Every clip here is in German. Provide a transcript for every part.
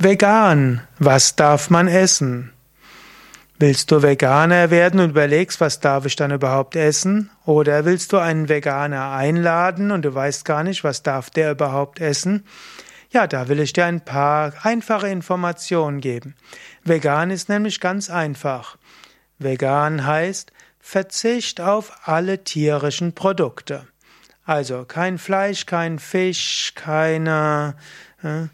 Vegan, was darf man essen? Willst du Veganer werden und überlegst, was darf ich dann überhaupt essen? Oder willst du einen Veganer einladen und du weißt gar nicht, was darf der überhaupt essen? Ja, da will ich dir ein paar einfache Informationen geben. Vegan ist nämlich ganz einfach. Vegan heißt Verzicht auf alle tierischen Produkte. Also kein Fleisch, kein Fisch, keine äh,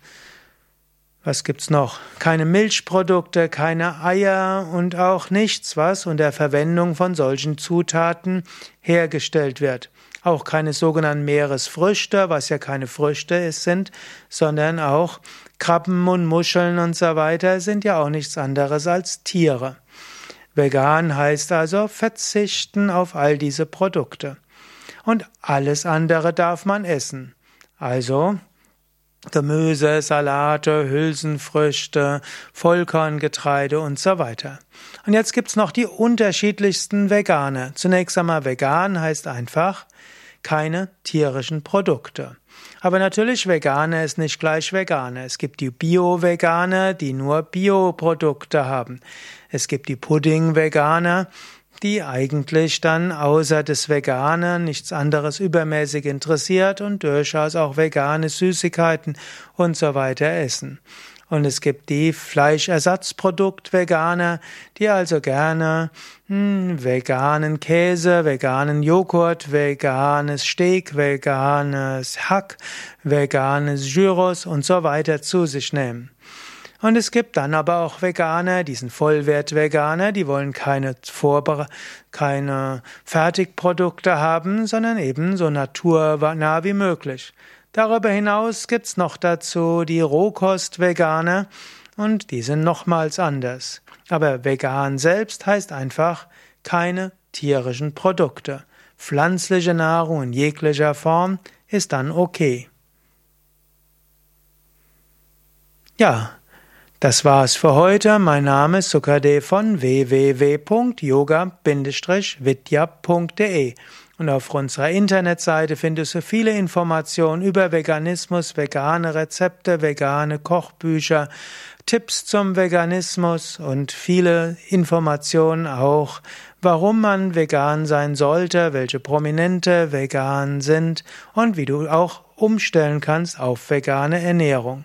was gibt's noch? Keine Milchprodukte, keine Eier und auch nichts, was unter Verwendung von solchen Zutaten hergestellt wird. Auch keine sogenannten Meeresfrüchte, was ja keine Früchte sind, sondern auch Krabben und Muscheln und so weiter sind ja auch nichts anderes als Tiere. Vegan heißt also verzichten auf all diese Produkte. Und alles andere darf man essen. Also Gemüse, Salate, Hülsenfrüchte, Vollkorngetreide und so weiter. Und jetzt gibt's noch die unterschiedlichsten Veganer. Zunächst einmal vegan heißt einfach keine tierischen Produkte. Aber natürlich Veganer ist nicht gleich Veganer. Es gibt die Bio-Veganer, die nur Bioprodukte haben. Es gibt die Pudding-Veganer, die eigentlich dann außer des Veganen nichts anderes übermäßig interessiert und durchaus auch vegane Süßigkeiten und so weiter essen. Und es gibt die Fleischersatzprodukt-Veganer, die also gerne hm, veganen Käse, veganen Joghurt, veganes Steak, veganes Hack, veganes Gyros und so weiter zu sich nehmen. Und es gibt dann aber auch Veganer, die sind Vollwert-Veganer, die wollen keine Vorbere keine Fertigprodukte haben, sondern eben so naturnah wie möglich. Darüber hinaus gibt's noch dazu die Rohkost-Veganer und die sind nochmals anders. Aber vegan selbst heißt einfach keine tierischen Produkte. Pflanzliche Nahrung in jeglicher Form ist dann okay. Ja, das war's für heute. Mein Name ist Sukadev von www.yoga-vidya.de und auf unserer Internetseite findest du viele Informationen über Veganismus, vegane Rezepte, vegane Kochbücher, Tipps zum Veganismus und viele Informationen auch, warum man vegan sein sollte, welche Prominente vegan sind und wie du auch umstellen kannst auf vegane Ernährung.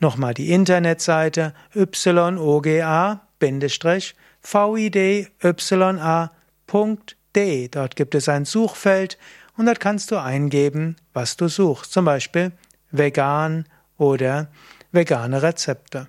Nochmal die Internetseite yoga-vidya.de. Dort gibt es ein Suchfeld und dort kannst du eingeben, was du suchst. Zum Beispiel vegan oder vegane Rezepte.